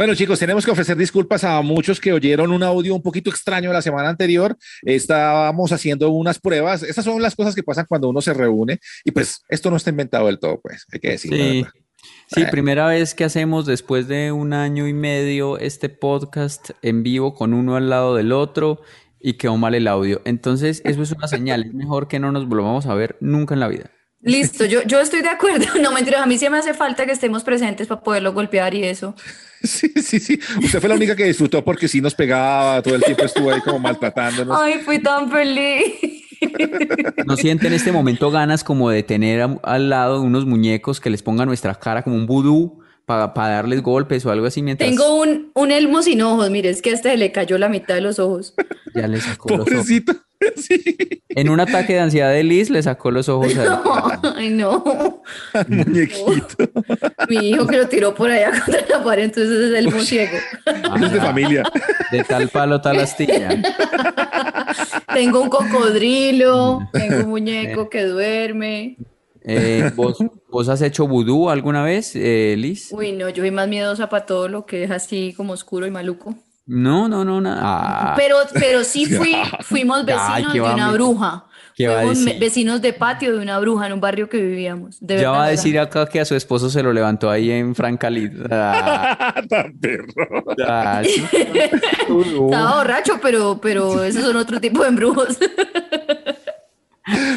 Bueno, chicos, tenemos que ofrecer disculpas a muchos que oyeron un audio un poquito extraño la semana anterior. Estábamos haciendo unas pruebas. Esas son las cosas que pasan cuando uno se reúne. Y pues esto no está inventado del todo, pues, hay que decirlo. Sí, sí primera vez que hacemos después de un año y medio este podcast en vivo con uno al lado del otro y quedó mal el audio. Entonces, eso es una señal. Es mejor que no nos volvamos a ver nunca en la vida. Listo, yo, yo estoy de acuerdo. No mentiras, a mí sí me hace falta que estemos presentes para poderlo golpear y eso. Sí, sí, sí. Usted fue la única que disfrutó porque sí nos pegaba, todo el tiempo estuvo ahí como maltratándonos. Ay, fui tan feliz. ¿No siente en este momento ganas como de tener a- al lado unos muñecos que les pongan nuestra cara como un vudú para darles golpes o algo así mientras Tengo un, un elmo sin ojos, mire, es que a este le cayó la mitad de los ojos. ya les sacó los ojos? Sí. En un ataque de ansiedad de Liz le sacó los ojos a él. Ay, no. Muñequito. Mi hijo que lo tiró por allá contra la pared, entonces es el. Eso es de familia. De tal palo, tal astilla. Tengo un cocodrilo, tengo un muñeco que duerme. Eh, ¿vos, vos has hecho vudú alguna vez, eh, Liz? Uy, no, yo soy más miedosa para todo lo que es así como oscuro y maluco. No, no, no, nada. Ah, Pero, pero sí fui, fuimos Ay, vecinos ¿qué de una bruja. qué va a Fuimos decir? vecinos de patio de una bruja en un barrio que vivíamos. De ya verdad, va a de decir verdad. acá que a su esposo se lo levantó ahí en Francalid. Ah, Tan perro. ah, sí. Estaba borracho, pero, pero esos son otro tipo de embrujos.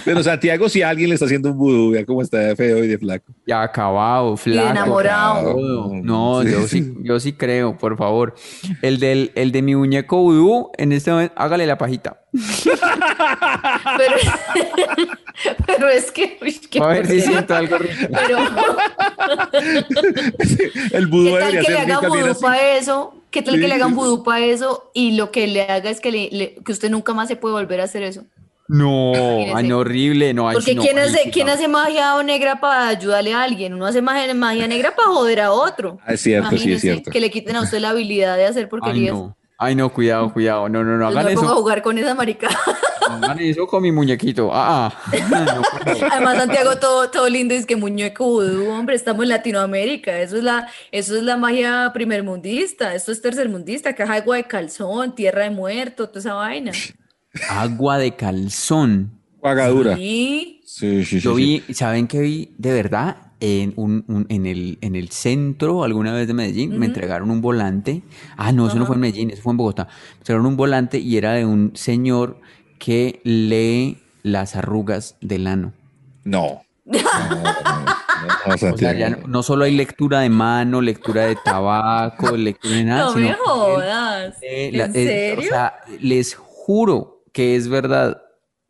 Pero Santiago, si alguien le está haciendo un vudú, vea cómo está de feo y de flaco. Ya acabado, flaco. enamorado. todo. No, Sí, yo sí. yo sí creo, por favor. El del, el de mi muñeco vudú, en este momento, hágale la pajita. Pero, pero es que. uy, A ver si siento algo rico. Pero, El vudú ¿qué tal debería que le ser también vudú para eso? ¿Qué tal Sí, que le hagan vudú para eso y lo que le haga es que, le- le- que usted nunca más se puede volver a hacer eso? No, Imagínese. ay, no, horrible. No, ay, Porque no, ¿quién, ay, hace, ¿quién hace magia negra para ayudarle a alguien? Uno hace magia, magia negra para joder a otro. Ah, es cierto, sí, es cierto. Que le quiten a usted la habilidad de hacer Ay, porquerías. no. Ay, no, cuidado, cuidado. No, no, no, hagan no me pongo a jugar con esa marica. Hagan eso con mi muñequito. Ah, ah. No, favor. Además, Santiago, todo, todo lindo, es que muñeco vudú, hombre, estamos en Latinoamérica, eso es la, eso es la magia primermundista, esto es tercermundista, caja de agua de calzón, tierra de muerto, toda esa vaina. Agua de calzón. Pagadura. Y Sí, sí, sí. Yo sí. vi, ¿saben qué vi? De verdad, en, un, un- en, el, en el centro alguna vez de Medellín me entregaron un volante. Ah, no, eso no fue en Medellín, eso fue en Bogotá. Me entregaron un volante y era de un señor que lee las arrugas del ano. No. No, no, no, no, O sea, ya no, no solo hay lectura de mano, lectura de tabaco, lectura de nada, no sino me jodas, Eh, ¿en la- eh, serio? o sea, les juro que es verdad.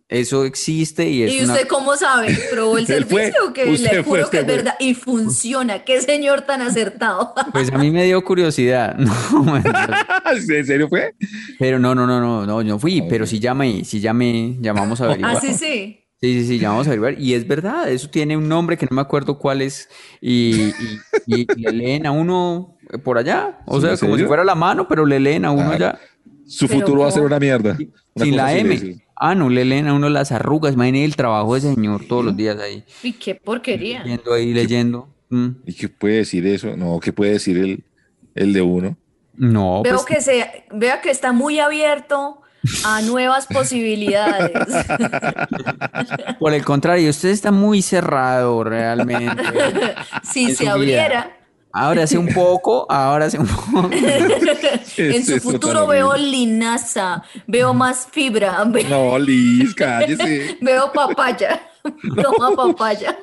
Eso existe y es ¿Y una... usted cómo sabe? ¿Probó el servicio? Que usted le fue, juro que es fue. verdad. Y funciona. Qué señor tan acertado. Pues a mí me dio curiosidad. No, ¿En serio fue? pero no, no, no, no, no, no fui, pero sí llamé, sí llamé, llamamos a averiguar. Ah, sí, sí. Sí, sí, sí, llamamos a averiguar. Y es verdad, eso tiene un nombre que no me acuerdo cuál es. Y, y, y le leen a uno por allá. O ¿Sí, sea, como si fuera la mano, pero le leen a uno Ah, allá. Su Pero futuro va a ser una mierda. Una Sin la M. Ah, no, le leen a uno las arrugas. Imagínate el trabajo de ese señor todos los días ahí. Y qué porquería. Viendo ahí, leyendo. Mm. ¿Y qué puede decir eso? No, ¿qué puede decir el, el de uno? No, Veo pues que se, vea que está muy abierto a nuevas posibilidades. por el contrario, usted está muy cerrado realmente. Si se vida. Abriera, Ábrase un poco, ábrase un poco. en Es su futuro veo linaza, veo más fibra, ve- No, Liz, cállese. veo papaya. Toma papaya.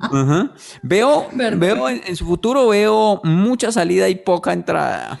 Ajá. Veo, Perdón. veo en, en su futuro veo mucha salida y poca entrada.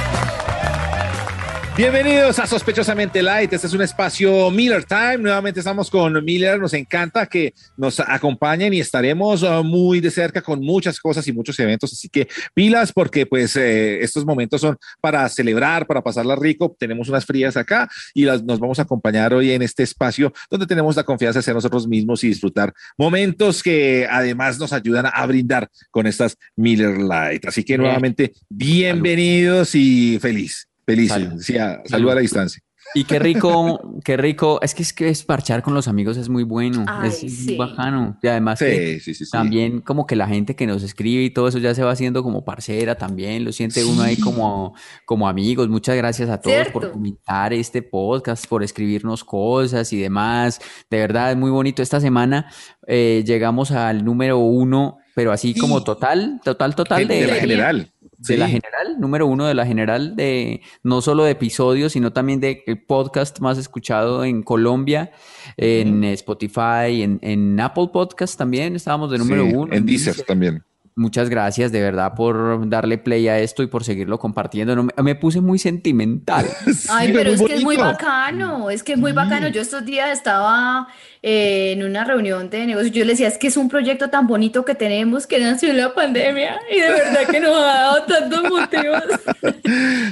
Bienvenidos a Sospechosamente Light. Este es un espacio Miller Time. Nuevamente estamos con Miller. Nos encanta que nos acompañen y estaremos uh, muy de cerca con muchas cosas y muchos eventos. Así que pilas porque pues eh, estos momentos son para celebrar, para pasarla rico. Tenemos unas frías acá y las, nos vamos a acompañar hoy en este espacio donde tenemos la confianza de ser nosotros mismos y disfrutar momentos que además nos ayudan a brindar con estas Miller Light. Así que nuevamente bienvenidos y feliz. Feliz, Salud. sí, a- salud a la distancia. Y qué rico, qué rico. Es que es que es parchar con los amigos es muy bueno, Ay, es sí. bacano. Y además que Sí, sí, sí, sí. también como que la gente que nos escribe y todo eso ya se va haciendo como parcera también, lo siente uno ahí como, como amigos. Muchas gracias a todos por comentar este podcast, por escribirnos cosas y demás. De verdad es muy bonito. Esta semana eh, llegamos al número uno, pero así como total, total, total de, la de, general. De la general, número uno de la general de no solo de episodios, sino también de el podcast más escuchado en Colombia, en Spotify, en, en Apple Podcast también estábamos de número Sí, uno. En Deezer también. Muchas gracias de verdad por darle play a esto y por seguirlo compartiendo. No, me, me puse muy sentimental. Ay, Sí, pero muy es que es muy bacano, es que es muy bacano. Yo estos días estaba eh, en una reunión de negocios, yo le decía, es que es un proyecto tan bonito que tenemos que nació en la pandemia y de verdad que nos ha dado tantos motivos.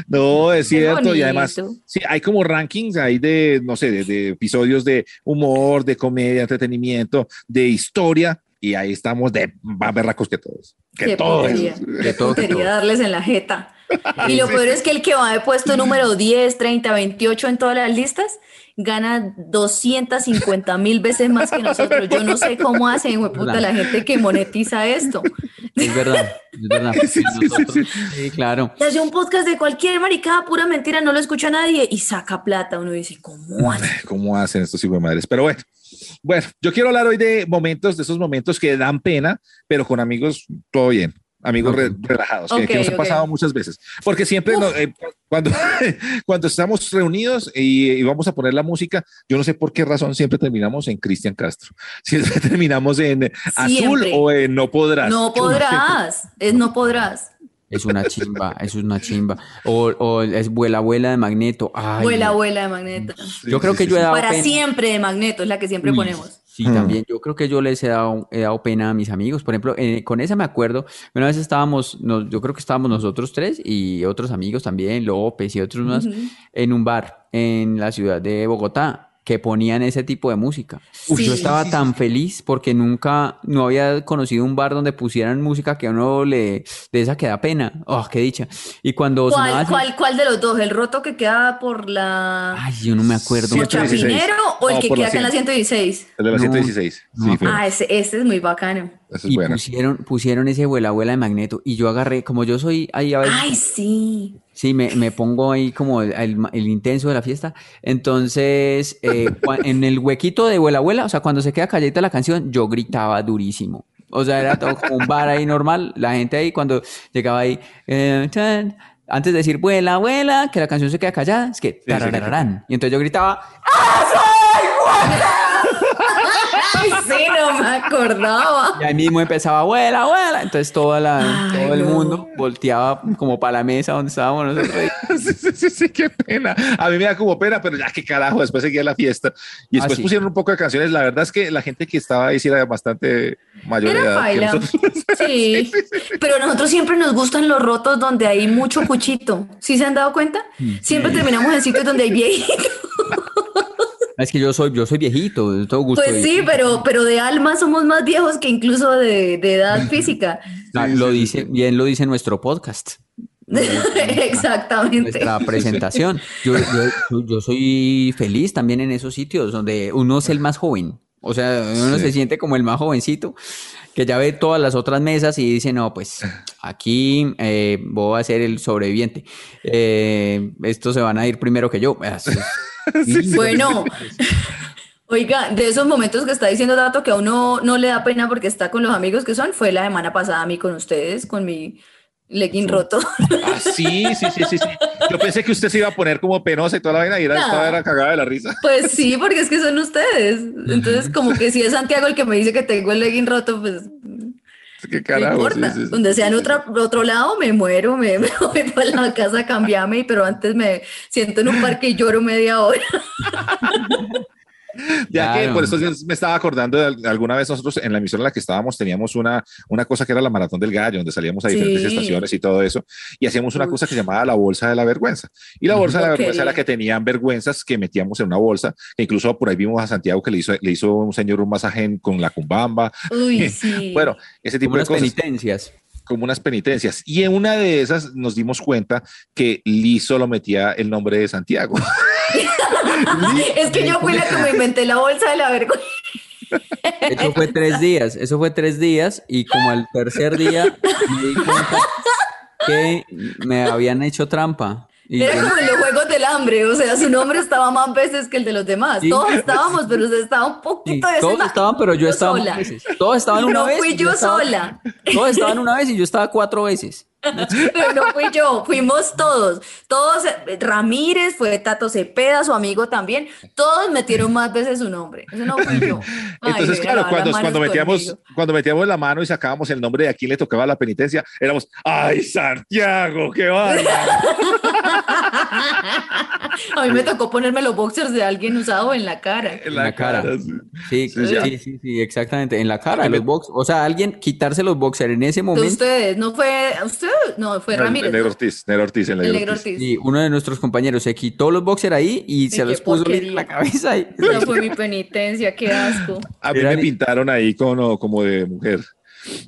No, es cierto. Y además, sí, hay como rankings ahí de, no sé, de, de episodios de humor, de comedia, entretenimiento, de historia. Y ahí estamos de más berracos que todos. Que Qué todos. que puntería todo. darles en la jeta. Y lo peor es que el que va de puesto número 10, 30, 28 en todas las listas gana 250 mil veces más que nosotros. Yo no sé cómo hacen, puta, la gente que monetiza esto. Es verdad, es verdad. Sí, sí, sí, sí. sí, claro. Y hace un podcast de cualquier maricada, pura mentira, no lo escucha nadie y saca plata. Uno dice, ¿cómo hace? ¿Cómo hacen estos hijos de madres? Pero bueno. Bueno, yo quiero hablar hoy de momentos, de esos momentos que dan pena, pero con amigos todo bien. Amigos re- relajados, que, nos ha ok. pasado muchas veces. Porque siempre no- eh, cuando, cuando estamos reunidos y, y vamos a poner la música, yo no sé por qué razón siempre terminamos en Cristian Castro. Siempre terminamos en Azul o en No Podrás. No podrás, es no podrás. Es una chimba, es una chimba. O, o es vuela, vuela de magneto. Ay, Vuela, vuela de magneto. Yo creo que yo he dado Para pena. siempre de magneto, es la que siempre Uy, ponemos. Sí, Hmm. también. Yo creo que yo les he dado, he dado pena a mis amigos. Por ejemplo, eh, con esa me acuerdo, una vez estábamos, nos- yo creo que estábamos nosotros tres y otros amigos también, López y otros más, en un bar en la ciudad de Bogotá que ponían ese tipo de música. Uf, yo Sí. estaba tan feliz porque nunca, no había conocido un bar donde pusieran música que a uno le, de esa que da pena. Oh, qué dicha. Y cuando sonaba ¿Cuál, cuál, cuál de los dos? ¿El roto que queda por la Ay, yo no me acuerdo. por 116. Chapinero o el No, que queda acá en la 116? El de la No, 116. no, sí. Ah, ese, ese es muy bacano. Es Y buena. pusieron, pusieron ese vuela, vuela de magneto. Y yo agarré, como yo soy ahí a veces. Ay, sí. Sí, me, me pongo ahí como el, el- el intenso de la fiesta. Entonces, eh, en el huequito de Vuela Abuela, o sea, cuando se queda calladita la canción, yo gritaba durísimo. O sea, era todo como un bar ahí normal. La gente ahí, cuando llegaba ahí, eh, chan, antes de decir Vuela Abuela, que la canción se queda callada, es que tarararán. Y entonces yo gritaba, Ay, sí, no me acordaba. y ahí mismo empezaba Vuela Abuela. Entonces toda la, Ay, todo el no. mundo volteaba como para la mesa donde estábamos nosotros. sí, sí, sí, sí, qué pena. A mí me da como pena, pero ya qué carajo, después seguía la fiesta. Y Ah, después sí. pusieron un poco de canciones. La verdad es que la gente que estaba ahí sí era bastante mayor Era edad baila. nosotros. Sí. Pero a nosotros siempre nos gustan los rotos donde hay mucho cuchito. ¿Sí se han dado cuenta? Siempre terminamos en sitios donde hay viejitos. Es que yo soy, yo soy viejito, de todo gusto. Pues sí, pero, pero de alma somos más viejos que incluso de, de edad física. Ah, lo dice, bien lo dice nuestro podcast, Exactamente. nuestra presentación. Yo, yo, yo soy feliz también en esos sitios donde uno es el más joven. O sea, uno Sí. se siente como el más jovencito, que ya ve todas las otras mesas y dice, no, pues aquí eh, voy a ser el sobreviviente. Eh, estos se van a ir primero que yo. Es. Bueno, Oiga, de esos momentos que está diciendo Dato que a uno no le da pena porque está con los amigos que son, fue la semana pasada a mí con ustedes, con mi legging roto. Ah, sí, sí, sí, sí, sí. Yo pensé que usted se iba a poner como penosa y toda la vaina y era, No. estaba era cagada de la risa. Pues sí, porque es que son ustedes. Entonces, como que si es Santiago el que me dice que tengo el legging roto, pues Qué no carajo. importa. sí, sí. Donde sea en otra, otro lado, me muero, me, me voy para la casa a cambiarme, pero antes me siento en un parque y lloro media hora. Ya que Claro. por eso me estaba acordando de al- alguna vez nosotros en la emisora en la que estábamos teníamos una, una cosa que era la Maratón del Gallo, donde salíamos a diferentes Sí. estaciones y todo eso, y hacíamos una Uy. cosa que se llamaba la bolsa de la vergüenza. Y la bolsa de la Ok. vergüenza era que tenían vergüenzas que metíamos en una bolsa, que incluso por ahí vimos a Santiago que le hizo, le hizo un señor un masaje en- con la cumbamba. Uy, sí. Bueno, ese tipo Como de unas cosas. penitencias. como unas penitencias. Y en una de esas nos dimos cuenta que Lee solo metía el nombre de Santiago. es que yo fui la que me inventé la bolsa de la vergüenza. Eso fue tres días, eso fue tres días y como al tercer día me di cuenta que me habían hecho trampa. Y Era yo- como en los juegos del hambre, o sea, su nombre estaba más veces que el de los demás. Todos estábamos, pero usted estaba un poquito de todos estaban, pero yo estaba sola. veces. Todos estaban una No vez. fui y yo estaba- sola. Todos estaban una vez y yo estaba cuatro veces. Pero no fui yo, fuimos todos. Todos, Ramírez, fue Tato Cepeda, su amigo también. Todos metieron más veces su nombre. Eso no fui yo. Ay, Entonces, claro, cuando, metíamos, conmigo. cuando metíamos la mano y sacábamos el nombre de a quién le tocaba la penitencia, éramos, ¡ay, Santiago, qué bárbaro! A mí me tocó ponerme los boxers de alguien usado en la cara. En la cara. sí. Sí, Sí, sí, ya. sí, sí, exactamente. En la cara, en los box. O sea, alguien quitarse los boxers en ese De momento. ustedes, no fue usted, no, fue El- Ramírez. Negro ¿no? Ortiz, Negro Ortiz, el El Negro Ortiz. Ortiz. Y uno de nuestros compañeros se quitó los boxers ahí y se los puso porquería. en la cabeza. Y... Esa fue mi penitencia, qué asco. A mí Era me ni- pintaron ahí como, como de mujer.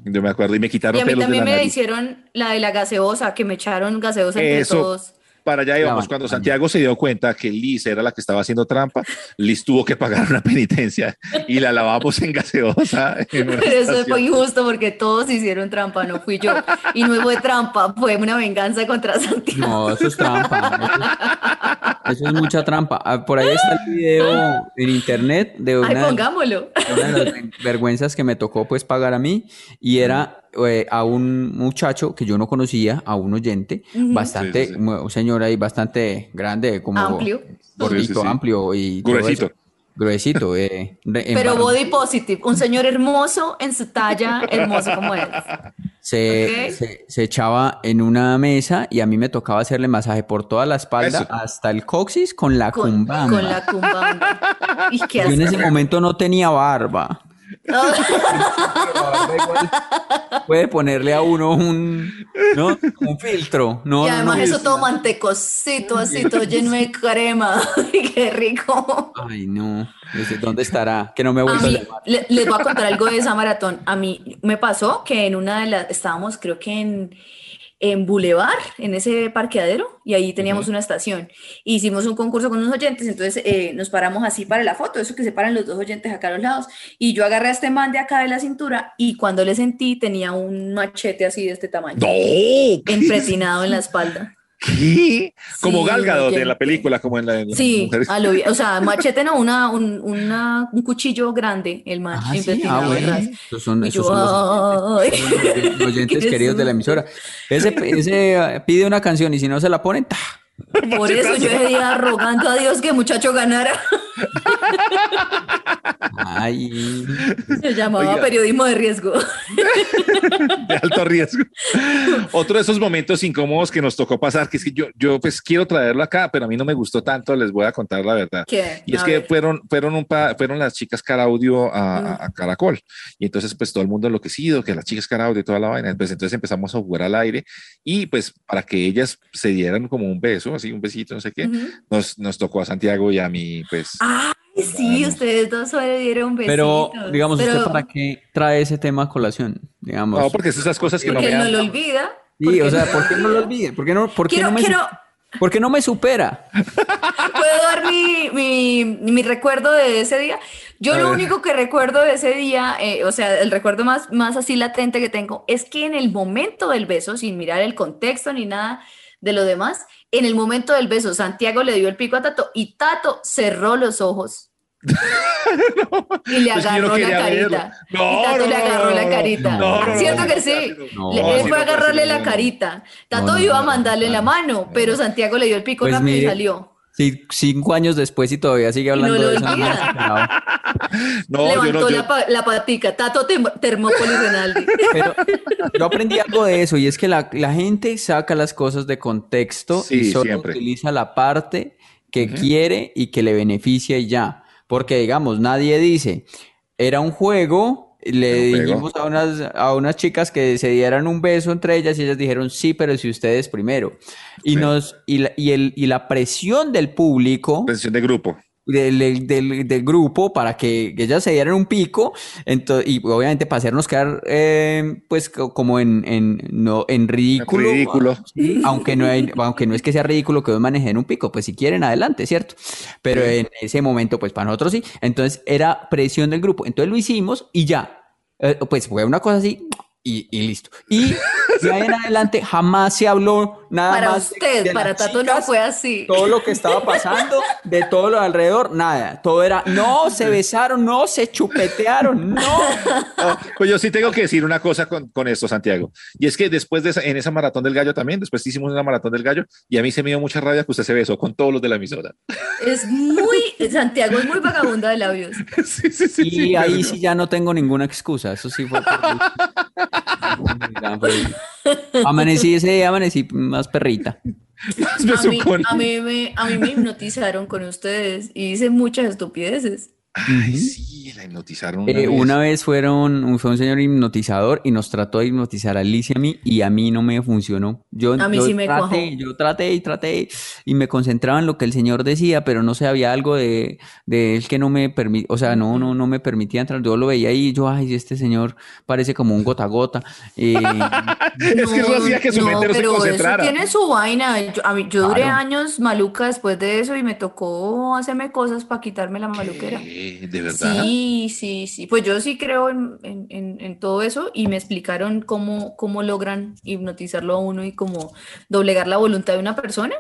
Yo me acuerdo y me quitaron Y a mí pelos de también la me nariz. hicieron la de la gaseosa, que me echaron gaseosa entre Eso. todos. Para allá íbamos. Cuando. Santiago se dio cuenta que Liz era la que estaba haciendo trampa, Liz tuvo que pagar una penitencia y la lavamos en gaseosa. en Pero eso estación. fue injusto porque todos hicieron trampa, no fui yo. Y no fue trampa, fue una venganza contra Santiago. No, eso es trampa. Eso, eso es mucha trampa. Ah, Por ahí está el video en internet de Ay, una, pongámoslo. una de las vergüenzas que me tocó pues pagar a mí y era eh, a un muchacho que yo no conocía, a un oyente, bastante, Sí, sí, sí. un señor ahí bastante grande, como Amplio. gordito, Sí, sí, sí. amplio y todo Gruesito. Gruesito, eh, Pero body positive, un señor hermoso en su talla, hermoso como es. se, se, se echaba en una mesa y a mí me tocaba hacerle masaje por toda la espalda Eso. hasta el coxis con la Con, cumbamba. con la cumbamba. Y qué Yo en ese momento no tenía barba. Puede ponerle a uno un, ¿no? un filtro. No, Y además no. eso todo mantecosito, así, todo lleno de crema. Qué rico. Ay, no. ¿Dónde estará? Que no me ha A vuelto a mí, llamar. le- les voy a contar algo de esa maratón. A mí me pasó que en una de las, estábamos creo que en, en Boulevard, en ese parqueadero, y ahí teníamos una estación. Hicimos un concurso con unos oyentes, entonces eh, nos paramos así para la foto, eso que se paran los dos oyentes acá a los lados. Y yo agarré a este man de acá de la cintura y cuando le sentí tenía un machete así de este tamaño, ¡No! En la espalda. ¿Qué? Como Sí, Gal Gadot oye. en la película, como en la las Sí, a lo. O sea, machete no, una, un, una- un cuchillo grande, el man, Ah, sí, ah, bueno. Esos son, esos yo, son los, oyentes queridos de la emisora. Ese, ese eh, pide una canción y si no se la ponen, ¡ta! Por eso yo ese día rogando a Dios que el muchacho ganara. Ay, Se llamaba Oiga. periodismo de riesgo. de alto riesgo. Otro de esos momentos incómodos que nos tocó pasar, que es que yo, yo pues quiero traerlo acá, pero a mí no me gustó tanto, les voy a contar la verdad. ¿Qué? Y es A que ver. fueron, fueron, un pa- fueron las chicas Caraudio a, a- a Caracol. Y entonces, pues todo el mundo enloquecido, que las chicas Caraudio y toda la vaina. Pues entonces empezamos a jugar al aire y pues para que ellas se dieran como un beso, así un besito, no sé qué, Ujú. nos, nos tocó a Santiago y a mí, pues. Ay, sí, ustedes dos se dieron besitos. pero digamos, ¿usted Pero- para qué trae ese tema a colación? Digamos. no, porque es esas cosas que no Porque me él no lo olvida. Sí, porque- o sea, ¿por qué no lo olvide? ¿Por qué no, por qué Quiero- no me, quiero- ¿por qué no me supera? ¿Puedo dar mi, mi, mi recuerdo de ese día? Yo A lo ver. único que recuerdo de ese día, eh, o sea, el recuerdo más, más así latente que tengo, es que en el momento del beso, sin mirar el contexto ni nada de lo demás, en el momento del beso, Santiago le dio el pico a Tato y Tato cerró los ojos. y le agarró la carita. No, y Tato le agarró la carita. ¿Cierto que sí? él fue a agarrarle la carita. Tato iba a mandarle la mano, pero Santiago le dio el pico pues rápido y salió. Sí, cinco años después y todavía sigue hablando de eso. no, Levantó yo no, La, patica, Tato Termópolis Renaldi. Pero yo aprendí algo de eso y es que la, gente saca las cosas de contexto y solo utiliza la parte que quiere y que le beneficia y ya. Porque digamos, nadie dice, era un juego, le dijimos a unas, a unas chicas que se dieran un beso entre ellas y ellas dijeron sí, pero si ustedes primero. Y, nos, y, la, y, el, y la presión del público. Presión de grupo. Del, del, del, grupo para que, ellas se dieran un pico entonces, y obviamente para hacernos quedar eh, pues como en, en, no, en ridículo, ridículo. aunque no hay, aunque no es que sea ridículo que manejen un pico pues si quieren adelante cierto pero en ese momento pues para nosotros sí. Entonces era presión del grupo. Entonces lo hicimos y ya. Eh, pues fue una cosa así y, listo. Y de ahí en adelante jamás se habló nada para más. Para usted, para Tato no fue así. Todo lo que estaba pasando, de todo lo alrededor, nada. Todo era, no, se besaron, no, se chupetearon, no. pues yo sí tengo que decir una cosa con, con, esto, Santiago. Y es que después de esa, en esa maratón del gallo también, después hicimos una maratón del gallo y a mí se me dio mucha rabia que usted se besó con todos los de la emisora. Es muy, Santiago es muy vagabunda de labios. Sí, sí, sí, y ahí sí ya no tengo ninguna excusa. Eso sí fue. amanecí ese día, amanecí más perrita. a, mí, me, a mí me hipnotizaron con ustedes y hice muchas estupideces. Ay, sí, la hipnotizaron. Una, eh, vez. una vez fueron, fue un señor hipnotizador y nos trató de hipnotizar a Alicia a mí y a mí no me funcionó. Yo, a mí sí me traté, yo traté y traté y me concentraba en lo que el señor decía, pero no sé, había algo de, de él que no me permitía, o sea, no, no, no me permitía entrar. Yo lo veía y yo, ay, este señor parece como un gota a gota. Eh, es que eso hacía que su mente no se concentrara. tiene su vaina. Yo, yo duré años maluca después de eso y me tocó hacerme cosas para quitarme la maluquera de verdad. Sí, sí, sí. Pues yo sí creo en, en, en, todo eso y me explicaron cómo, cómo logran hipnotizarlo a uno y cómo doblegar la voluntad de una persona.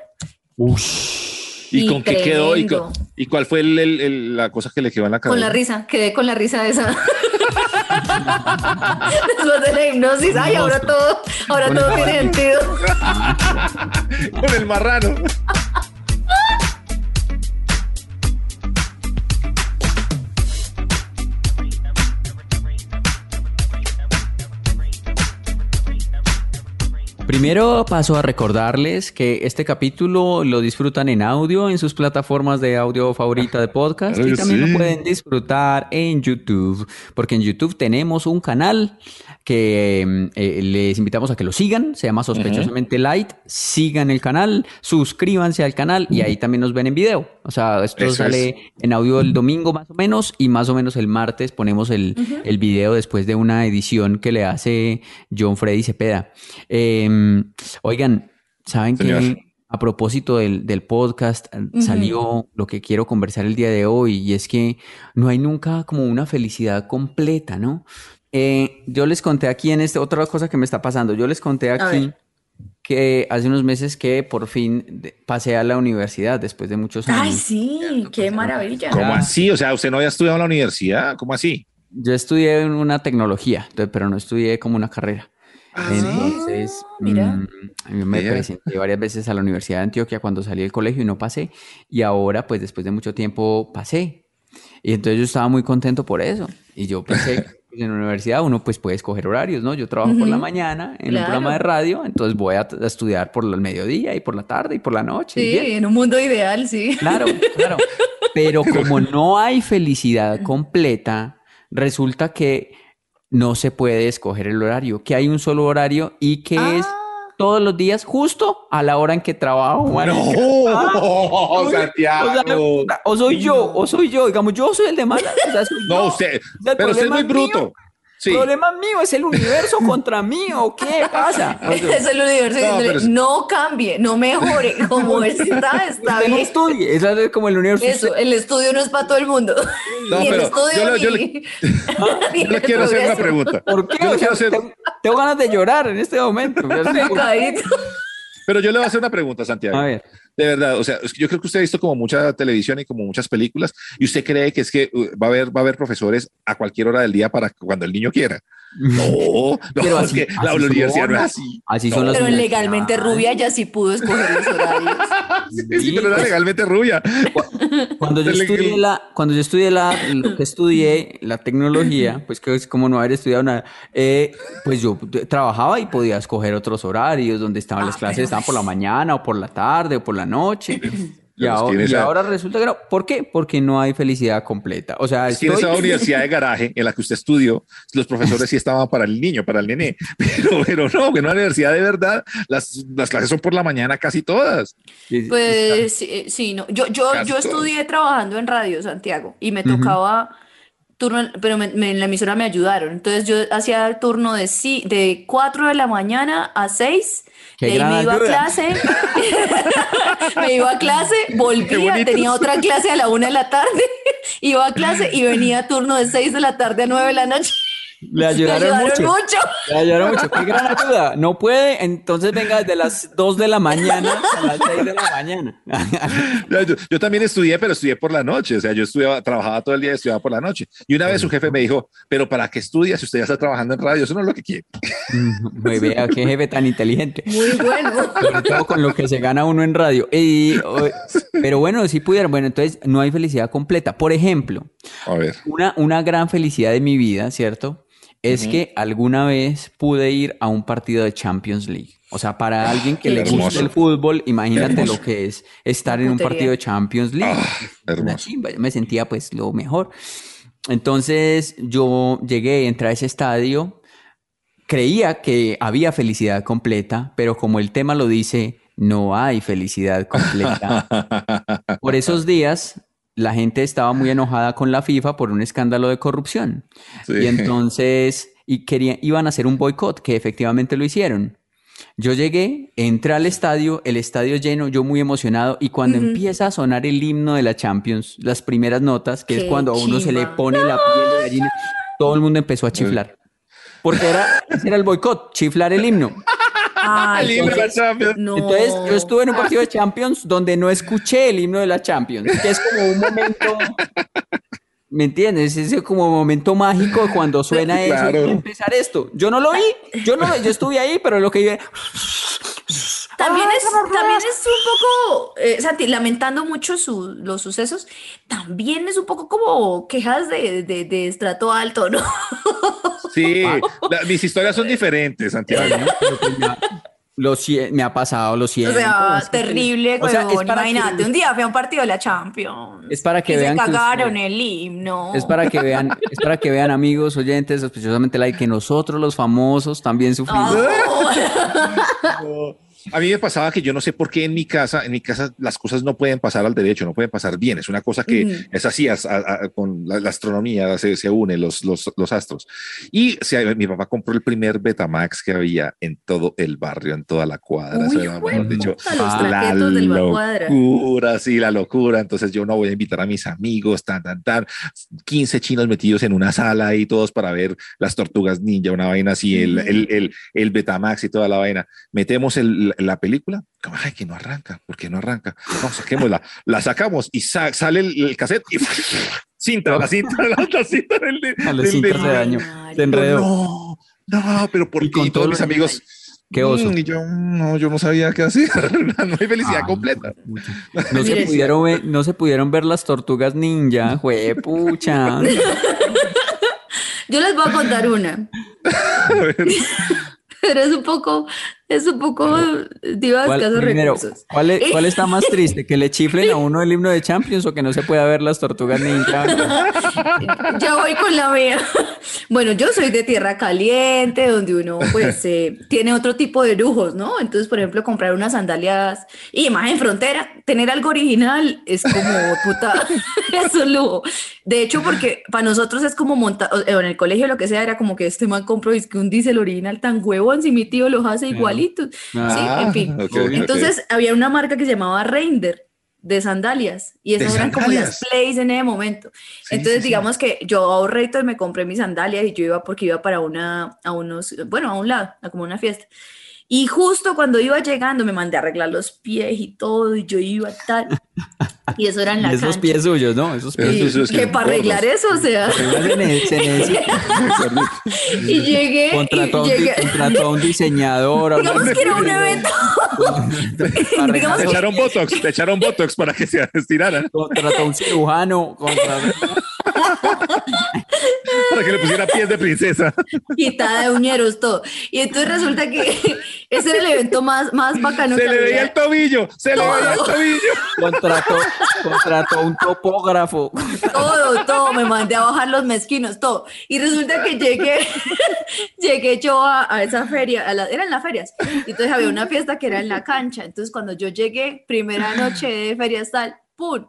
¿Y, con qué quedó? ¿Y, ¿Y, cuál fue el, el, la cosa que le quedó en la cabeza? Con la risa, quedé con la risa de esa. Después de la hipnosis, ay, ahora todo, ahora todo tiene sentido. con el marrano. Primero paso a recordarles que este capítulo lo disfrutan en audio en sus plataformas de audio favorita de podcast y también lo pueden disfrutar en YouTube, porque en YouTube tenemos un canal que eh, les invitamos a que lo sigan, se llama Sospechosamente Light, sigan el canal, suscríbanse al canal y ahí también nos ven en video. O sea, esto sale en audio el domingo más o menos y más o menos el martes ponemos el, el video después de una edición que le hace John Freddy Cepeda. Em, oigan, ¿saben que a propósito del, del podcast, salió lo que quiero conversar el día de hoy y es que no hay nunca como una felicidad completa, ¿no? Eh, yo les conté aquí en este, otra cosa que me está pasando, yo les conté aquí que hace unos meses que por fin pasé a la universidad después de muchos años. Ay, sí, qué maravilla. ¿Cómo así? O sea, ¿usted no había estudiado en la universidad? ¿Cómo así? Yo estudié en una tecnología, pero no estudié como una carrera. Ah, Entonces, mira. Mm, me presenté varias veces a la Universidad de Antioquia cuando salí del colegio y no pasé. Y ahora, pues después de mucho tiempo, pasé. Y entonces yo estaba muy contento por eso. Y yo pensé en la universidad uno pues puede escoger horarios, ¿no? Yo trabajo por la mañana en un programa de radio, entonces voy a, estudiar por el mediodía y por la tarde y por la noche. Sí, en un mundo ideal, sí. Claro, claro. Pero como no hay felicidad completa, resulta que no se puede escoger el horario, que hay un solo horario y que es ah todos los días justo a la hora en que trabajo. No, Santiago. O, soy yo, o soy yo, digamos, yo soy el de mala. no, usted, pero usted es muy bruto. El problema mío es el universo contra mí, ¿o qué pasa? es el universo. No, cambie, no mejore. Como está, está bien. No estudie, eso es como el universo. Eso, el estudio no es para todo el mundo. No, pero el estudio yo, le, yo le quiero hacer una pregunta. ¿Por qué? tengo, ganas de llorar en este momento. Pero yo le voy a hacer una pregunta, Santiago. A ver. De verdad, o sea, yo creo que usted ha visto como mucha televisión y como muchas películas y usted cree que es que uh, va a haber, va a haber profesores a cualquier hora del día para cuando el niño quiera. No, no, Pero es así- que la universidad no es así. Así No. son las Pero legalmente rubia ya sí pudo escoger los horarios. Sí, sí, pero era pues. legalmente rubia. Cuando yo estudié la, cuando yo estudié la, lo que estudié, la tecnología, pues que es como no haber estudiado nada, eh, pues yo trabajaba y podía escoger otros horarios donde estaban las Ah, clases, pero estaban por la mañana o por la tarde o por la noche. Y, ahora, y esa- ahora resulta que no. ¿Por qué? Porque no hay felicidad completa. O sea, Es que en estoy- esa universidad de garaje en la que usted estudió, los profesores sí estaban para el niño, para el nené, pero, pero no, que en una universidad de verdad, las, las clases son por la mañana casi todas. Pues sí, eh, sí, no. Yo, yo, Casi yo estudié trabajando en radio, Santiago, y me tocaba turno, pero me- me- en la emisora me ayudaron. Entonces yo hacía el turno de, sí, de 4 de la mañana a 6, ¡Qué de ahí me iba a clase, me iba a clase, volvía, tenía otra clase a la 1 de la tarde, iba a clase y venía a turno de 6 de la tarde a 9 de la noche. Le ayudaron, mucho. mucho. Le ayudaron mucho. Qué gran ayuda. No puede, entonces venga desde las 2 de la mañana a las 6 de la mañana. Yo, también estudié, pero estudié por la noche. O sea, yo estudiaba, trabajaba todo el día y estudiaba por la noche. Y una vez su jefe me dijo, pero ¿para qué estudia si usted ya está trabajando en radio? Eso no es lo que quiere. Muy vea, qué jefe tan inteligente. Muy bueno. Sobre todo con lo que se gana uno en radio. Y, pero bueno, si pudieran, bueno, entonces no hay felicidad completa. Por ejemplo, A ver. una, una gran felicidad de mi vida, ¿cierto? Es que alguna vez pude ir a un partido de Champions League. O sea, para alguien que le gusta el fútbol, imagínate lo que es estar en un partido de Champions League. Ah, Una hermoso. chimba, yo me sentía pues lo mejor. Entonces yo llegué, entré a ese estadio, creía que había felicidad completa, pero como el tema lo dice, no hay felicidad completa. Por esos días, la gente estaba muy enojada con la FIFA por un escándalo de corrupción. Sí. Y entonces, y querían, iban a hacer un boicot, que efectivamente lo hicieron. Yo llegué, entré al estadio, el estadio lleno, yo muy emocionado, y cuando empieza a sonar el himno de la Champions, las primeras notas, que es cuando a uno se le pone la piel de gallina, todo el mundo empezó a chiflar. Porque era, ese era el boicot, chiflar el himno. Ay, El himno de la entonces- Champions. no. Entonces yo estuve en un partido de Champions donde no escuché el himno de la Champions, que es como un momento, ¿me entiendes? Ese como momento mágico cuando suena eso Claro. y empezar esto. Yo no lo vi, yo no, yo estuve ahí, pero lo que vi También es, también es un poco, eh, Santi, lamentando mucho su- los sucesos, también es un poco como quejas de, de, de estrato alto, ¿no? Sí, la- mis historias son diferentes, Santiago. Ha- lo me ha pasado, lo O siento. sea, Es que- terrible, o sea, es huevón, para que- imagínate, un día fui a un partido de la Champions. Es para que y vean se cagaron el himno. Es para que vean, es para que vean amigos, oyentes, sospechosamente like, que nosotros los famosos también sufrimos. A mí me pasaba que yo no sé por qué en mi casa, en mi casa las cosas no pueden pasar al derecho, no pueden pasar bien. Es una cosa que Ujú. es así, as- a- a- con la, la astronomía se, se une los, los, los astros. Y se- mi papá compró el primer Betamax que había en todo el barrio, en toda la cuadra. Uy, era, mejor dicho, cuadra. locura, sí, la locura. Entonces yo no voy a invitar a mis amigos, tan, tan, tan. 15 chinos metidos en una sala ahí todos para ver las tortugas ninja, una vaina así, el, Ujú. el, el, el Betamax y toda la vaina. Metemos el- la película, como, ay, que no arranca, ¿por qué no arranca? No, saquémosla, la sacamos y sa- sale el, el cassette y cinta, la cinta, la, la cinta del, de- A los del- cintas del- Mario. se enredó. No, no, pero por Y con Y todos todo mis amigos. Qué oso. "Mm", y yo, no, yo no sabía qué hacer. no hay felicidad Ah, completa. No se, pudieron ver, no se pudieron ver las tortugas ninja, juepucha. Yo les voy a contar una. Pero es un poco, es un poco ¿Cuál, escasos primero, recursos. ¿cuál, es- cuál está más triste? ¿Que le chiflen a uno el himno de Champions o que no se pueda ver las tortugas ninja? Ya voy con la mía. Bueno, yo soy de tierra caliente, donde uno pues eh, tiene otro tipo de lujos, ¿no? Entonces, por ejemplo, comprar unas sandalias y más en frontera, tener algo original es como puta, es un lujo. De hecho, porque para nosotros es como montar, en el colegio lo que sea, era como que este man compró es que un diésel original tan huevón, si mi tío los hace igualitos. Ah, sí, en fin. Entonces, había una marca que se llamaba Reinder de sandalias y esas ¿De eran como las plays en ese momento. Sí, Entonces, sí, sí. digamos que yo ahorré y me compré mis sandalias y yo iba porque iba para una, a unos, bueno, a un lado, a como una fiesta. Y justo cuando iba llegando me mandé a arreglar los pies y todo, y yo iba tal. Y eso era en la Y esos cancha. pies suyos, ¿no? Esos pies. Y Esos que para arreglar eso, o sea. Y llegué. Contrató un, contrató a un diseñador. Digamos que era un evento. Digamos Te que- echaron Botox, te echaron Botox para que se estiraran, Contrató a un cirujano. contrató- para que le pusiera pies de princesa. quitada de uñeros, todo. Y entonces resulta que ese era el evento más, más bacano Se que le veía había. el tobillo, se le veía el tobillo. Contrató, contrató un topógrafo. Todo, todo, me mandé a bajar los mezquinos, todo. Y resulta que llegué, llegué yo a, a esa feria, a la- eran las ferias. Y entonces había una fiesta que era en la cancha. Entonces cuando yo llegué, primera noche de ferias tal, ¡pum!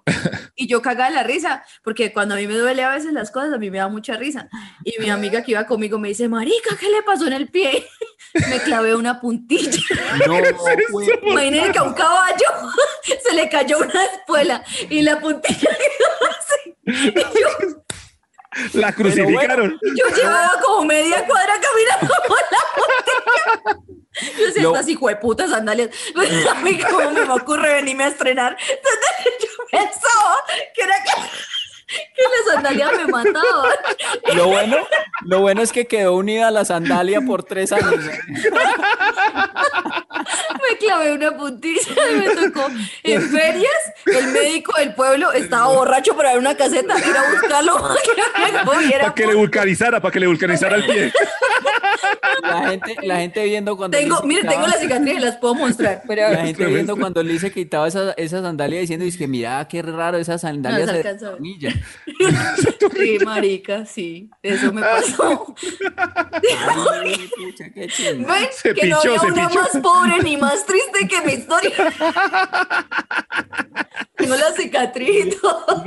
Y yo cagaba de la risa, porque cuando a mí me duele a veces las cosas, a mí me da mucha risa. Y mi amiga que iba conmigo me dice, Marica, ¿qué le pasó en el pie? Me clavé una puntilla. No. Imagínense que a un caballo se le cayó una espuela y la puntilla quedó así. Y yo, La crucificaron. yo llevaba como media cuadra caminando por la puntilla. Yo decía, estas hijo de putas sandalias. A mí, ¿cómo me ocurre venirme a estrenar? Entonces, yo pensaba que era que, que las sandalias me mataban. Lo bueno, lo bueno es que quedó unida a la sandalia por tres años. Me clavé una puntilla y me tocó en ferias. El médico del pueblo estaba borracho para ver una caseta, ir a buscarlo para que. Para le vulcanizara, para que le vulcanizara el pie. La gente, la gente viendo cuando Tengo, mire, quitaba- tengo las cicatrices, las puedo mostrar. Pero La gente viendo cuando Liz se quitaba esa, esa sandalia diciendo, es que mira, qué raro, esa sandalia No se se alcanza a ver. destornilla". Sí, marica, sí, eso me pasó. Ay, pucha, qué chingo. Ven, Se que no había una pichó. más pobre ni más triste que mi historia. Tengo la cicatriz y todo.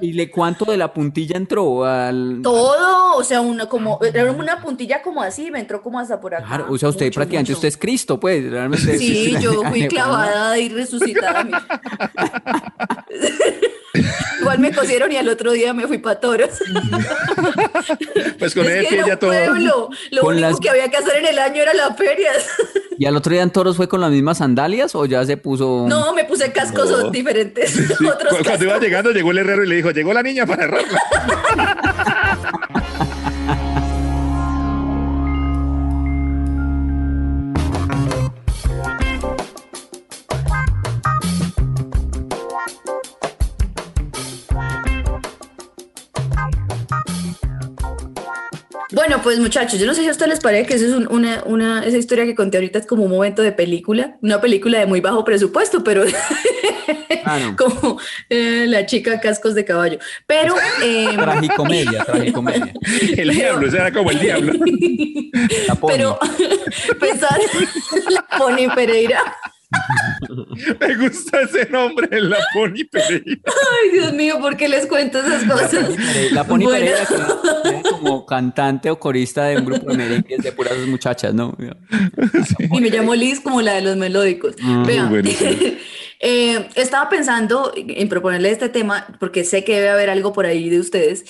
¿Y, y le cuánto de la puntilla entró al... Todo, o sea, una como, era una puntilla como así, me entró como hasta por acá. Claro, o sea, usted Mucho, prácticamente, mucho. usted es Cristo, pues, realmente. Sí, yo fui clavada y resucitada. Igual me cosieron y al otro día me fui para toros. Pues con Es ese pie ya todo. pueblo. Lo Con único las- que había que hacer en el año era la feria. ¿Y al otro día en toros fue con las mismas sandalias o ya se puso...? No, me puse cascos No. diferentes. Sí, Otros cuando iba cascos. llegando llegó el herrero y le dijo, llegó la niña para errarla. Bueno, pues muchachos, yo no sé si a ustedes les parece que eso es un- una, una, esa historia que conté ahorita es como un momento de película, una película de muy bajo presupuesto, pero Ah, no. como eh, la chica cascos de caballo. Pero, eh, Tragicomedia, tragicomedia. El diablo, ese era como el diablo. La pero pensar la Pony Pereira. Me gusta ese nombre, la Pony Pereira. Ay, Dios mío, ¿por qué les cuento esas cosas? La Pony Bueno. Pereira que era como cantante o corista de un grupo de merengues de puras muchachas, ¿no? Y me llamo Liz como la de los melódicos. Mm, Vean, bueno, sí. eh, estaba pensando en proponerle este tema porque sé que debe haber algo por ahí de ustedes.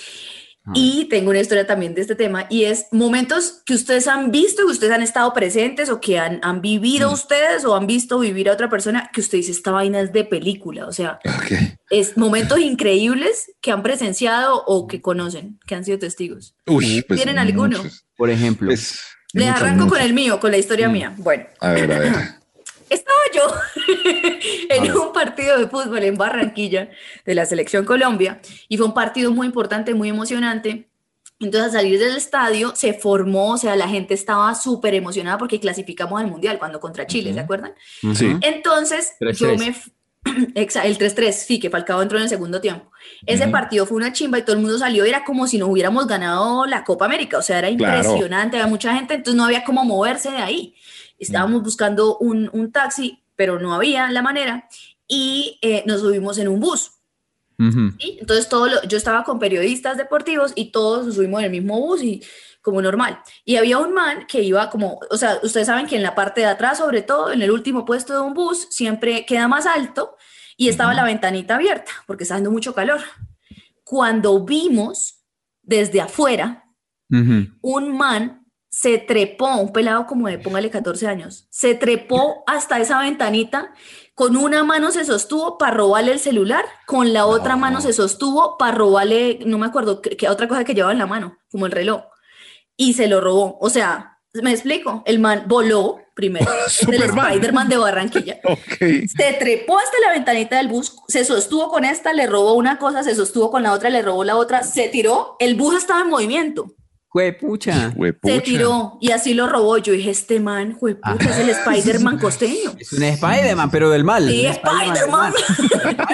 Y tengo una historia también de este tema y es momentos que ustedes han visto, que ustedes han estado presentes o que han, han vivido Mm. ustedes o han visto vivir a otra persona que usted dice, esta vaina es de película, o sea, Ok. es momentos increíbles que han presenciado o que conocen, que han sido testigos. Uy, pues, ¿Tienen alguno? muchos. Por ejemplo. Pues, Les muchos, arranco con muchos. el mío, con la historia Mm. mía. Bueno, A ver, a ver. estaba yo en un partido de fútbol en Barranquilla de la Selección Colombia y fue un partido muy importante, muy emocionante. Entonces, al salir del estadio se formó, o sea, la gente estaba súper emocionada porque clasificamos al Mundial cuando contra Chile, ¿se acuerdan? Sí. Entonces, 3-3. yo me... el 3-3, sí, que Falcao entró en el segundo tiempo. Ese partido fue una chimba y todo el mundo salió, era como si no hubiéramos ganado la Copa América, o sea, era Claro. impresionante, había mucha gente, entonces no había cómo moverse de ahí. Estábamos buscando un, un taxi, pero no había la manera, y eh, nos subimos en un bus. Entonces, todo lo- yo estaba con periodistas deportivos y todos nos subimos en el mismo bus y como normal. Y había un man que iba como, o sea, ustedes saben que en la parte de atrás, sobre todo en el último puesto de un bus, siempre queda más alto y estaba la ventanita abierta porque está haciendo mucho calor. Cuando vimos desde afuera un man se trepó, un pelado como de, póngale 14 años, se trepó hasta esa ventanita, con una mano se sostuvo para robarle el celular, con la otra mano se sostuvo para robarle, no me acuerdo qué otra cosa que llevaba en la mano, como el reloj, y se lo robó. O sea, me explico, el man voló primero, el Spider-Man de Barranquilla. Se trepó hasta la ventanita del bus, se sostuvo con esta, le robó una cosa, se sostuvo con la otra, le robó la otra, se tiró, el bus estaba en movimiento. Juepucha. Se tiró y así lo robó. Yo dije, este man, juepucha, es el Spider-Man costeño. Es un Spider-Man, pero del mal. Sí, Spider-Man.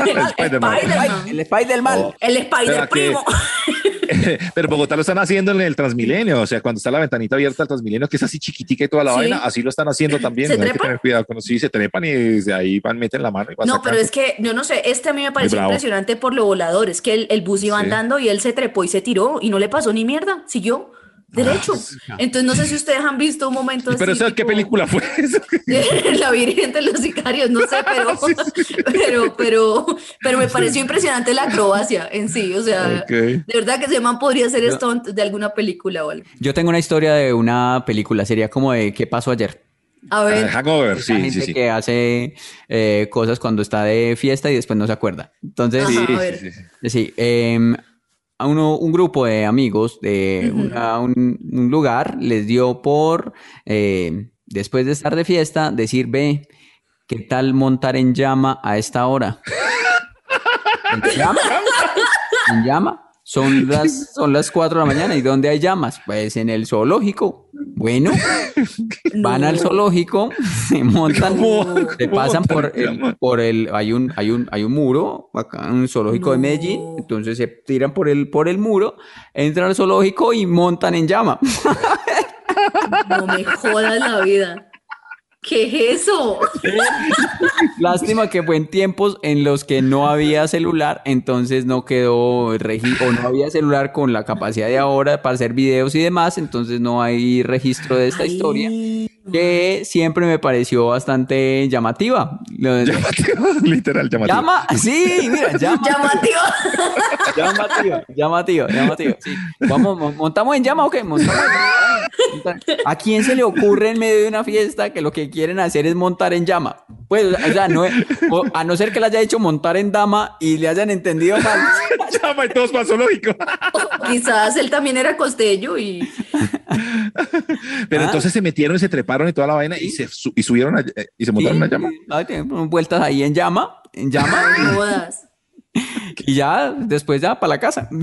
El Spider-Man. El Spider-Primo. Pero Bogotá lo están haciendo en el Transmilenio, o sea, cuando está la ventanita abierta al Transmilenio, que es así chiquitica y toda la vaina, así lo están haciendo también. ¿Se Hay que tener cuidado con sí, se trepan y de ahí van, meten la mano. Y van no, pero es que yo no sé, este a mí me pareció impresionante por lo volador, es que el, el bus iba andando y él se trepó y se tiró y no le pasó ni mierda, siguió derecho. Ah, Entonces no sé si ustedes han visto un momento así. Pero ¿sabes qué película fue? La Virgen de los Sicarios, no sé, pero, pero, pero, pero me pareció impresionante la acrobacia en sí. O sea, de verdad que ese man podría ser stunt de alguna película o algo. Yo tengo una historia de una película, sería como de ¿Qué pasó ayer? A ver. Ah, hangover, sí, gente sí, sí. que hace eh, cosas cuando está de fiesta y después no se acuerda. Entonces, Ajá, Sí, a ver. sí, sí, sí. A uno, un grupo de amigos de una- un, un lugar les dio por, eh, después de estar de fiesta, decir, ve, ¿qué tal montar en llama a esta hora? ¿En llama? ¿En llama? Son las, son las 4 de la mañana. ¿Y dónde hay llamas? Pues en el zoológico. Bueno, van al zoológico, se montan, se ¿Cómo pasan por el, por el, hay un, hay un, hay un muro acá un zoológico de Medellín, entonces se tiran por el, por el muro, entran al zoológico y montan en llama. No me jodas la vida. ¿Qué es eso? Lástima que fue en tiempos en los que no había celular, entonces no quedó registro, o no había celular con la capacidad de ahora para hacer videos y demás, entonces no hay registro de esta Ay. historia, que siempre me pareció bastante llamativa. Llamativo, literal, llamativo. Llama, sí, mira, llama. Llamativo. Llamativo, llamativo, llamativo. Sí. Vamos, mo- ¿montamos en llama o qué? Montamos en llama. ¿A quién se le ocurre en medio de una fiesta que lo que quieren hacer es montar en llama? Pues, o sea, no, es- o- a no ser que le haya hecho montar en dama y le hayan entendido mal. Llama y todos para zoológico. Quizás él también era costeño y Pero Ah. entonces se metieron y se treparon y toda la vaina y se y subieron a- eh, y se montaron una llama. ah, tienen vueltas ahí en llama, en llama, y ya después ya para la casa.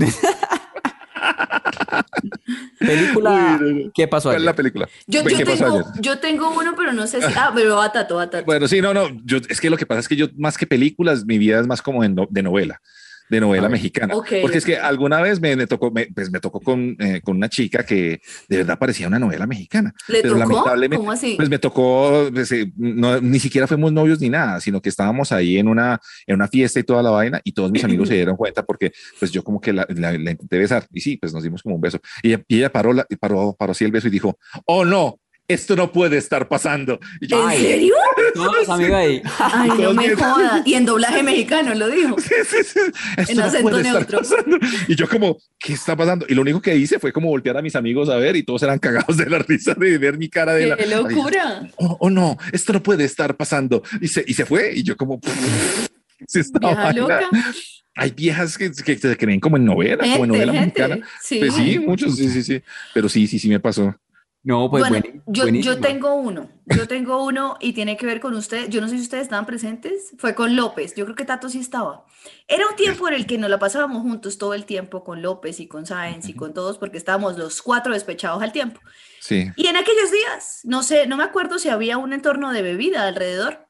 Película, Uy, no, no. ¿qué pasó ¿Cuál es la ayer? película? Yo, yo, ¿Qué pasó tengo, ayer? yo tengo uno, pero no sé si. Ah, pero va Tato, va Tato. Bueno, sí, no, no. Yo, es que lo que pasa es que yo, más que películas, mi vida es más como de, no- de novela, de novela A ver. mexicana. Ok, Porque es que alguna vez me, me tocó, me, pues me tocó con, eh, con una chica que de verdad parecía una novela mexicana. ¿Le pero tocó? lamentablemente, ¿Cómo así? Pues me tocó, pues, eh, no, ni siquiera fuimos novios ni nada, sino que estábamos ahí en una, en una fiesta y toda la vaina y todos mis amigos se dieron cuenta porque pues yo como que la, la- la intenté besar y sí, pues nos dimos como un beso. Y ella, y ella paró, la, paró, paró así el beso y dijo, oh no, esto no puede estar pasando. Y yo, ¿En Ay. serio? Todos los amigos ahí. Ay, no me jodas. Y en doblaje mexicano lo dijo. sí, sí, sí, esto En no acento puede estar neutro. pasando. Y yo como, ¿qué está pasando? Y lo único que hice fue como voltear a mis amigos a ver y todos eran cagados de la risa de ver mi cara de la... ¡Qué locura! Oh, oh, no, esto no puede estar pasando. Y se, y se fue y yo como... "Sí, esta Vieja vaina". loca. Hay viejas que, que se creen como en novela, como en Gente, novela gente. mexicana. Sí. Pues sí, muchos, sí, sí, sí. Pero sí, sí, sí me pasó. No, pues bueno, yo, yo tengo uno, yo tengo uno y tiene que ver con ustedes. Yo no sé si ustedes estaban presentes. Fue con López. Yo creo que Tato sí estaba. Era un tiempo en el que nos la pasábamos juntos todo el tiempo con López y con Sáenz y con todos porque estábamos los cuatro despechados al tiempo. Sí. Y en aquellos días, no sé, no me acuerdo si había un entorno de bebida alrededor,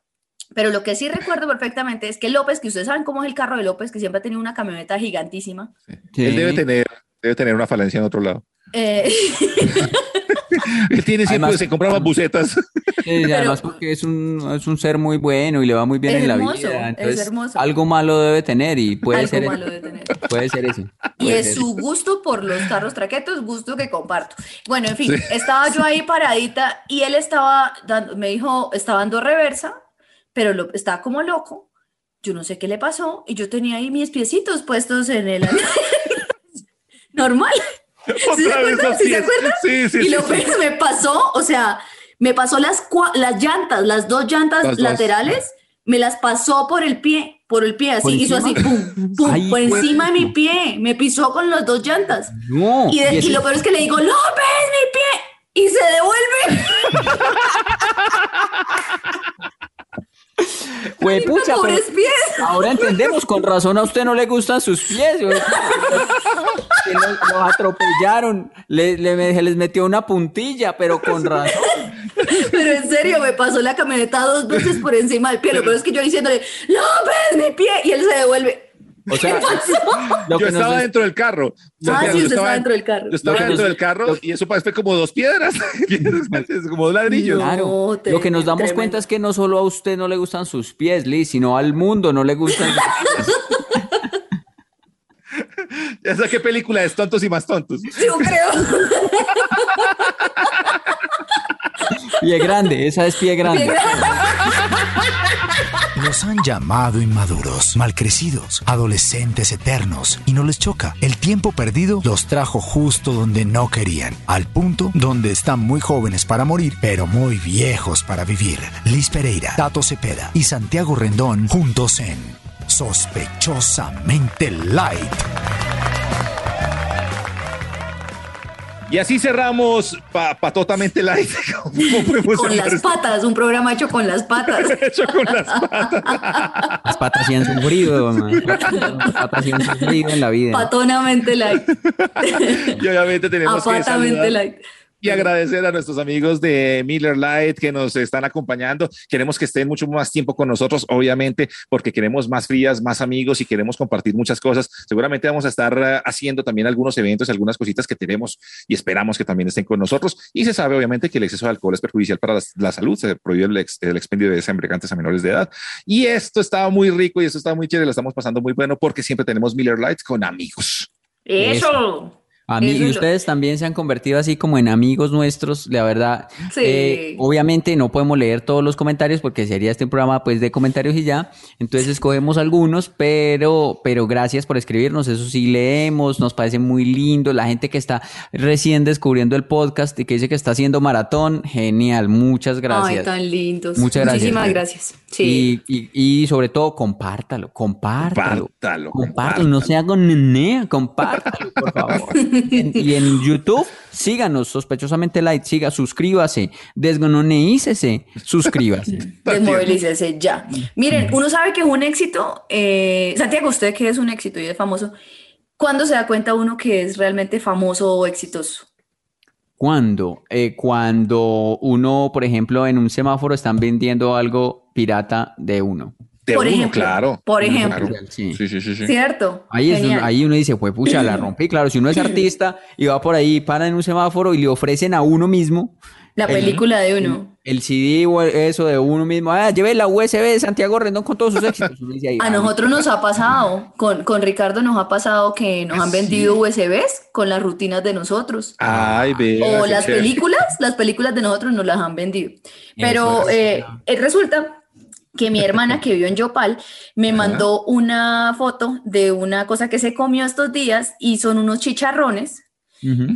pero lo que sí recuerdo perfectamente es que López, que ustedes saben cómo es el carro de López, que siempre ha tenido una camioneta gigantísima. Sí. Él debe tener, debe tener una falencia en otro lado. eh, Él tiene siempre, Además- se compra más bucetas. Sí, y además porque es un, es un ser muy bueno y le va muy bien Es en la hermoso, vida. es Entonces, hermoso. algo malo debe tener y puede algo ser malo eso. de tener. Puede ser eso. Y puede es ser. su gusto por los tarros traquetos, gusto que comparto. Bueno, en fin, estaba yo ahí paradita y él estaba dando, me dijo, estaba dando reversa, pero lo, estaba como loco. Yo no sé qué le pasó y yo tenía ahí mis piecitos puestos en el normal. ¿Sí se Otra vez ¿Sí se acuerdan? Sí, sí, y sí, lo peor que me pasó, o sea, me pasó las, las llantas, las dos llantas Las dos. laterales, me las pasó por el pie, por el pie, ¿Por así, hizo así, pum, pum, Ay, por encima de mi pie, me pisó con las dos llantas. No. Y, de- y y lo peor es que le digo, López, mi pie, y se devuelve. Güey, pucha, pero pies. ahora entendemos, con razón a usted no le gustan sus pies. Los, los atropellaron, le, le- se les metió una puntilla, pero con razón. Pero en serio, me pasó la camioneta dos veces por encima del pie. Lo peor es que yo diciéndole, López, mi pie, y él se devuelve. O sea, ¿Qué pasó? lo Yo que nos estaba dentro del carro. Ah, sí, usted estaba dentro del carro. Yo estaba dentro del carro y eso fue como dos piedras. Piedras, como dos ladrillos. No. Claro, te- lo que nos damos tremendo. cuenta es que no solo a usted no le gustan sus pies, Liz, sino al mundo no le gustan sus pies. Ya sabes qué película es Tontos y más tontos. Yo creo. Pie grande, esa es pie grande. Los han llamado inmaduros, malcrecidos, adolescentes eternos, y no les choca. El tiempo perdido los trajo justo donde no querían, al punto donde están muy jóvenes para morir, pero muy viejos para vivir. Liz Pereira, Tato Cepeda y Santiago Rendón juntos en Sospechosamente Light. Y así cerramos pa patotamente light. ¿Cómo podemos Con las esto? patas, un programa hecho con las patas. Hecho con las patas. Las patas sí han sufrido, man. Las patas sí han sufrido en la vida. Patonamente light. Y obviamente tenemos que Apatamente saludar light. Y agradecer a nuestros amigos de Miller Light que nos están acompañando. Queremos que estén mucho más tiempo con nosotros, obviamente, porque queremos más frías, más amigos y queremos compartir muchas cosas. Seguramente vamos a estar eh, haciendo también algunos eventos, algunas cositas que tenemos y esperamos que también estén con nosotros. Y se sabe, obviamente, que el exceso de alcohol es perjudicial para la, la salud. Se prohíbe el, ex- el expendio de embriagantes a menores de edad. Y esto estaba muy rico y esto estaba muy chévere. Lo estamos pasando muy bueno porque siempre tenemos Miller Light con amigos. Eso. A mí, y lo- ustedes también se han convertido así como en amigos nuestros, la verdad. Sí. Eh, obviamente no podemos leer todos los comentarios porque sería este un programa pues de comentarios y ya. Entonces escogemos algunos, pero, pero gracias por escribirnos. Eso sí leemos, nos parece muy lindo. La gente que está recién descubriendo el podcast y que dice que está haciendo maratón, genial. Muchas gracias. Ay, tan lindos. Muchas gracias. Muchísimas gracias. Sí. Y, y, y sobre todo, compártalo, compártalo. Compártalo, Compártalo, no sea con nenea, compártalo, por favor. y en YouTube, síganos, sospechosamente light, siga, suscríbase, desgononeícese, suscríbase. Desmovilícese ya. Miren, uno sabe que es un éxito. eh, Santiago, usted que es un éxito y es famoso. ¿Cuándo se da cuenta uno que es realmente famoso o exitoso? ¿Cuándo? Eh, cuando uno, por ejemplo, en un semáforo están vendiendo algo pirata de uno. De Por uno, ejemplo, claro. por ejemplo. claro. Sí. Sí, sí, sí, sí. ¿Cierto? Ahí, es un- Genial. ahí uno dice, pues pucha, la rompí. Claro, si uno es artista y va por ahí, para en un semáforo y le ofrecen a uno mismo La el- película de uno. el CD o eso de uno mismo. Ah, lleve la USB de Santiago Rendón con todos sus éxitos. Uno dice ahí, A ah, nosotros nos ha pasado, con, con Ricardo nos ha pasado que nos han vendido USBs con las rutinas de nosotros. Ay, vea, O las chévere. películas, las películas de nosotros nos las han vendido. Pero es. eh, eh, resulta que mi hermana que vivió en Yopal me mandó una foto de una cosa que se comió estos días y son unos chicharrones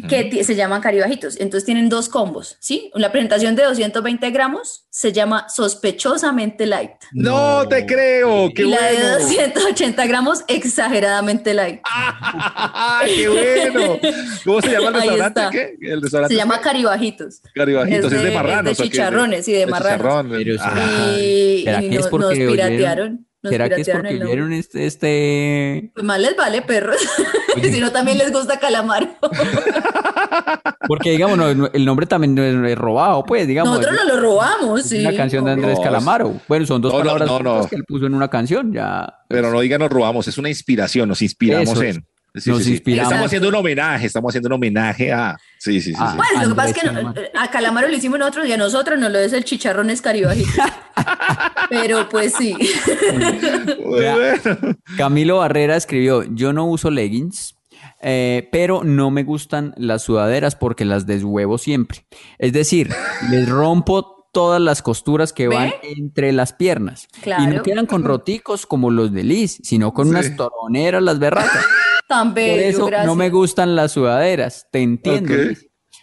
que se llaman caribajitos. Entonces tienen dos combos, ¿sí? La presentación de 220 gramos se llama sospechosamente light. No te creo, qué y la de bueno. 280 gramos exageradamente light. Ay, qué bueno. ¿Cómo se llama el Ahí restaurante? está. ¿Qué? El restaurante Se llama caribajitos. Caribajitos, es es de, de- marranos. es de ¿o qué? chicharrones y de marranos. chicharrón. Pero Ah, Y, ¿Será y no- nos oyeron- piratearon. Nos ¿Será que es porque el vieron este, este... Pues más les vale, perros. si no, también les gusta calamar. Porque, digamos, no, no, el nombre también no es, no robado, pues, digamos. Nosotros nos lo robamos, es sí. una canción de Andrés No, Calamaro. Bueno, son dos no, no, palabras no, no. que él puso en una canción, ya. Pero no digan nos robamos, es una inspiración, nos inspiramos Eso, en. Sí, nos sí, sí. inspiramos. Estamos haciendo un homenaje, estamos haciendo un homenaje a. Sí, sí, sí. Ah. sí. Pues lo que pasa es que no- Calamaro. a Calamaro lo hicimos nosotros y a nosotros nos lo es el chicharrón escaribajito. Pero pues sí. Bueno. Camilo Barrera escribió, yo no uso leggings, eh, pero no me gustan las sudaderas porque las deshuevo siempre. Es decir, les rompo todas las costuras que ¿Ve? van entre las piernas. Y no Claro. quedan con roticos como los de Liz, sino con Sí. unas toroneras las berracas. Tan bello, Por eso gracias. no me gustan las sudaderas, te entiendo.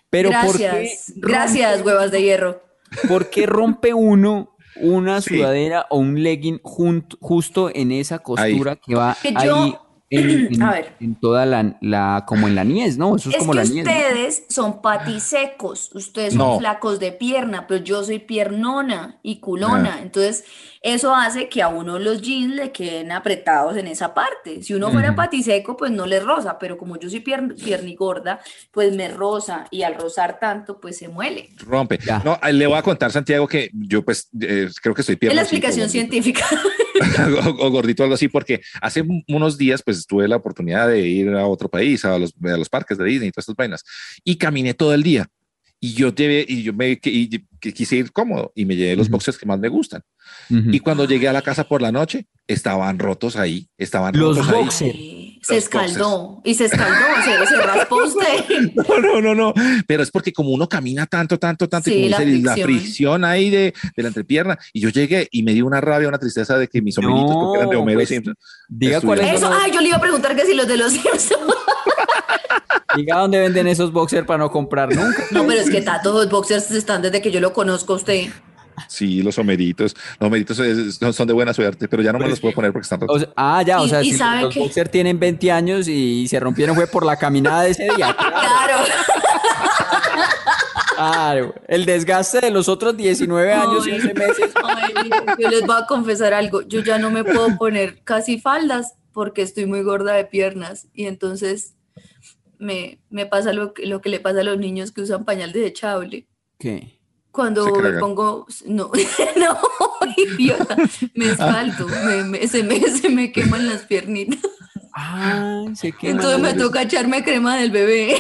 Pero ¿por qué, gracias, gracias, huevas de hierro. por qué rompe uno una Sí. sudadera o un legging jun- justo en esa costura que va Que yo- ahí en, en- A ver. en toda la, la- como en la niez, ¿no? Eso es, Es como que la niez. ¿no? ustedes son patisecos, ustedes son No. flacos de pierna, pero yo soy piernona y culona. Ah. Entonces, eso hace que a uno los jeans le queden apretados en esa parte. Si uno fuera patiseco, pues no le roza, pero como yo soy pier piernigorda, pues me roza y al rozar tanto, pues se muele. Rompe. Ya. No, le voy a contar, Santiago, que yo pues eh, creo que estoy Es pierna. la así, explicación científica. o, o gordito, algo así, porque hace un- unos días pues tuve la oportunidad de ir a otro país, a los, a los parques de Disney y todas estas vainas, y caminé todo el día. Y yo llevé, y yo me que- y que quise ir cómodo y me llevé los Ujú. boxers que más me gustan. Ujú. Y cuando llegué a la casa por la noche, estaban rotos ahí, estaban Los rotos ahí. boxers. Ay, se Los escaldó y se escaldó, se, se raspó usted. No, no, no, no. Pero es porque como uno camina tanto, tanto, tanto, y Sí, como la dice, la fricción. fricción ahí de, de la entrepierna, y yo llegué y me dio una rabia, una tristeza de que mis sombreritos, No, porque eran de Homero pues, Simpson, Diga cuál es Eso, ay, yo le iba a preguntar que si los de los Simpsons. diga dónde venden esos boxers para no comprar nunca. No, pero es que Tato, los boxers están desde que yo lo conozco a usted. Sí, los homeritos. Los homeritos es- son, de buena suerte, pero ya no me los puedo poner porque están O rotos. sea, ah, ya, o Y- sea, y si ¿sabe los qué? boxers tienen 20 años y se rompieron fue por la caminada de ese día. Claro. Claro, el desgaste de los otros 19 años y Ay. 11 meses. Ay, yo les voy a confesar algo. Yo ya no me puedo poner casi faldas porque estoy muy gorda de piernas. Y entonces me, me pasa lo que, lo que le pasa a los niños que usan pañal desechable. ¿Qué? Cuando me pongo, no, no, idiota, me escalto, me- me- se, me, se me queman las piernitas. Ah, se quema. Entonces me toca echarme crema del bebé.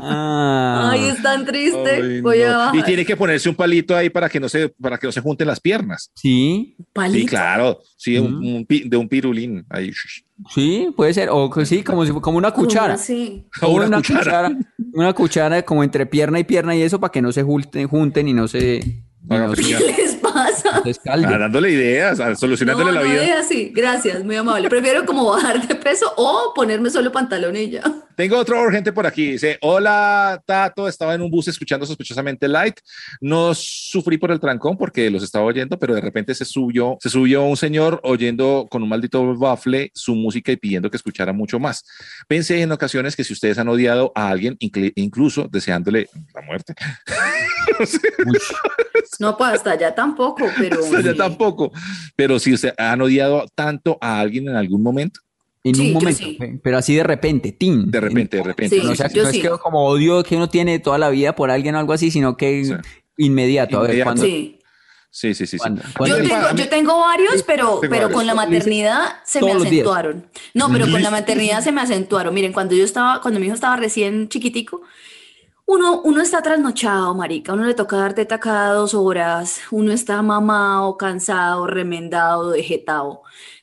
Ah, Ay, es tan triste. Ay, Voy no. a bajar. Y tiene que ponerse un palito ahí para que no se, para que no se junten las piernas. sí, ¿Palito? Sí, claro. Sí, Mm. un de un pirulín ahí. sí, puede ser. O sí, como, si, como una ¿Cómo cuchara. así? O una cuchara. Una cuchara como entre pierna y pierna y eso para que no se junten, junten y no se, ¿Qué les pasa? Ah, dándole ideas, solucionándole no, la no vida. es así. Gracias, muy amable. Prefiero como bajar de peso o ponerme solo pantalón y ya. Tengo otro urgente por aquí. Dice, hola Tato, estaba en un bus escuchando sospechosamente light. No sufrí por el trancón porque los estaba oyendo, pero de repente se subió, se subió un señor oyendo con un maldito bafle su música y pidiendo que escuchara mucho más. Pensé en ocasiones que si ustedes han odiado a alguien, inclu- incluso deseándole la muerte, No, pues hasta allá tampoco, pero. sea, ya tampoco, pero si ustedes han odiado tanto a alguien en algún momento, en Sí, un momento, sí. pe- pero así de repente, tin. de repente, de repente. Sí, No, o sea, no es sí. que como odio que uno tiene toda la vida por alguien o algo así, sino que Sí. inmediato. A ver, cuando, Sí. Sí, sí, sí. sí. cuando- Yo me tengo, yo tengo varios, pero, Tengo pero varios. con la maternidad se me Todos días. acentuaron. No, pero con la maternidad se me acentuaron. Miren, cuando yo estaba, cuando mi hijo estaba recién chiquitico, uno, uno está trasnochado, marica, uno le toca dar teta cada dos horas, uno está mamado, cansado, remendado, vegetado,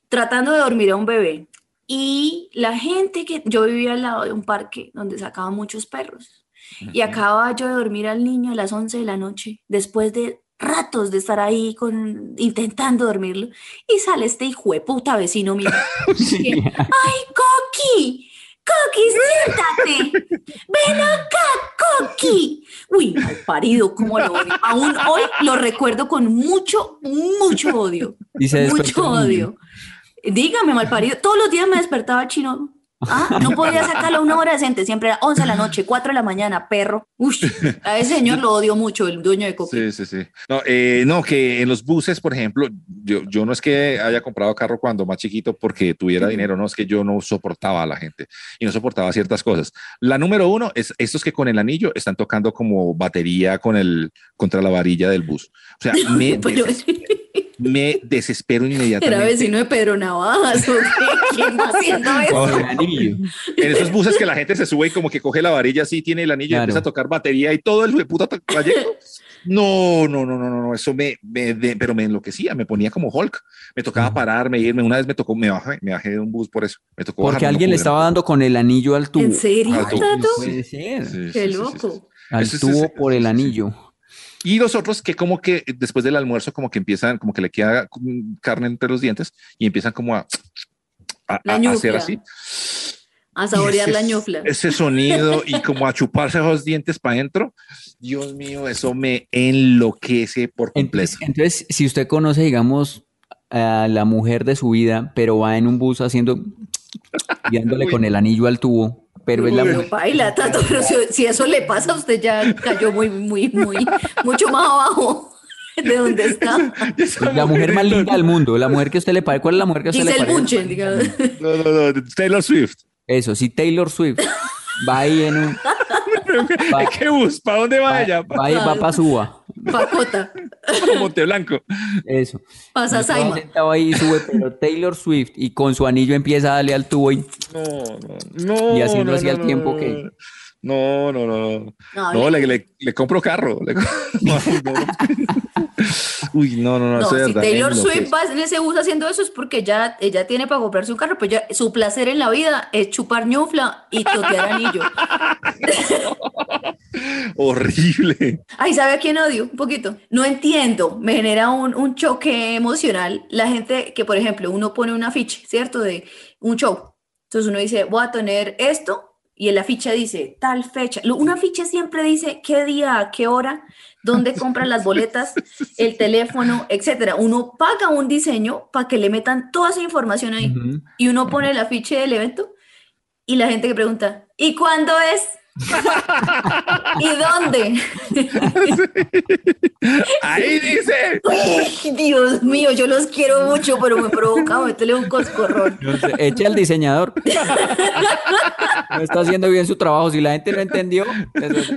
tratando de dormir a un bebé. Y la gente que yo vivía al lado de un parque donde sacaban muchos perros. Y acababa yo de dormir al niño a las 11 de la noche, después de ratos de estar ahí con, intentando dormirlo, y sale este hijo de puta vecino mío. Sí. ¡Ay, Coqui! ¡Coqui, siéntate! ¡Ven acá, Coqui! Uy, mal parido, cómo lo odio. Aún hoy lo recuerdo con mucho, mucho odio. Y se mucho odio. Dígame, mal parido. Todos los días me despertaba chino. Ah, no podía sacarlo a una hora decente, siempre era 11 de la noche, 4 de la mañana, perro. Uy, a ese señor lo odio mucho, el dueño de Coqui. Sí, sí, sí. No, eh, no, que en los buses, por ejemplo, yo, yo no es que haya comprado carro cuando más chiquito porque tuviera dinero, no, es que yo no soportaba a la gente y no soportaba ciertas cosas. La número uno es estos que con el anillo están tocando como batería con el, contra la varilla del bus. O sea, me, Pero des- me desespero inmediatamente. era vecino de Pedro Navajas. ¿Quién va haciendo eso? En esos buses que la gente se sube y como que coge la varilla así, tiene el anillo y empieza a tocar batería y todo el puta trayecto. No, no, no, no, no, no, eso me, me de- pero me enloquecía, me ponía como Hulk. Me tocaba pararme, irme. Una vez me tocó, me bajé, me bajé de un bus por eso. Me tocó Porque bajarme, no alguien le estaba dando con el anillo al tubo. ¿En serio, Al tubo. Tato? Puede ser. Sí, sí, Qué sí, sí, loco. sí. Al tubo por el sí, sí. anillo. Y los otros que como que después del almuerzo como que empiezan, como que le queda carne entre los dientes y empiezan como a, a, La a hacer así. A saborear la ñufla. Ese sonido y como a chuparse esos dientes para adentro. Dios mío, eso me enloquece por completo. Entonces, entonces, si usted conoce, digamos, a la mujer de su vida, pero va en un bus haciendo Uy. con el anillo al tubo, pero es la Pero mujer. baila, Tato, pero si, si eso le pasa a usted ya cayó muy, muy, muy, mucho más abajo de donde está. La mujer más linda del mundo, la mujer que usted le parece. ¿Cuál es la mujer que usted le Giselle parece? Bunchen, digamos. No, no, no, Taylor Swift. Eso, si Taylor Swift va ahí en un. Va, ¿Qué bus? ¿Para dónde va, va, ella? va, ahí- va para Suba. Pacota. Para Monteblanco. Eso. Pasa estaba Saima. sentado ahí sube, pero Taylor Swift y con su anillo empieza a darle al tubo y No, no, no. Y no, así no, tiempo no. que- No, no, no, no. No, le, le, le compro carro. Le co- no, no. Uy, no, no, no. No, si verdad Taylor. Swift va en ese bus haciendo eso es porque ya ella tiene para comprarse un carro, pues ya su placer en la vida es chupar ñufla y totear anillo. Horrible. Ay, ¿sabe a quién odio? Un poquito. No entiendo, me genera un, un choque emocional la gente que, por ejemplo, uno pone un afiche, ¿cierto? De un show. Entonces uno dice, voy a tener esto y en la ficha dice tal fecha. Una ficha siempre dice qué día, qué hora, dónde compran las boletas, el teléfono, etcétera. Uno paga un diseño para que le metan toda esa información ahí y uno pone el afiche del evento y la gente que pregunta, ¿y cuándo es? ¿Y dónde? Ahí dice. Uy, Dios mío, yo los quiero mucho, pero me provoca meterle un coscorrón. No sé, eche al diseñador. No está haciendo bien su trabajo. Si la gente no entendió, eso-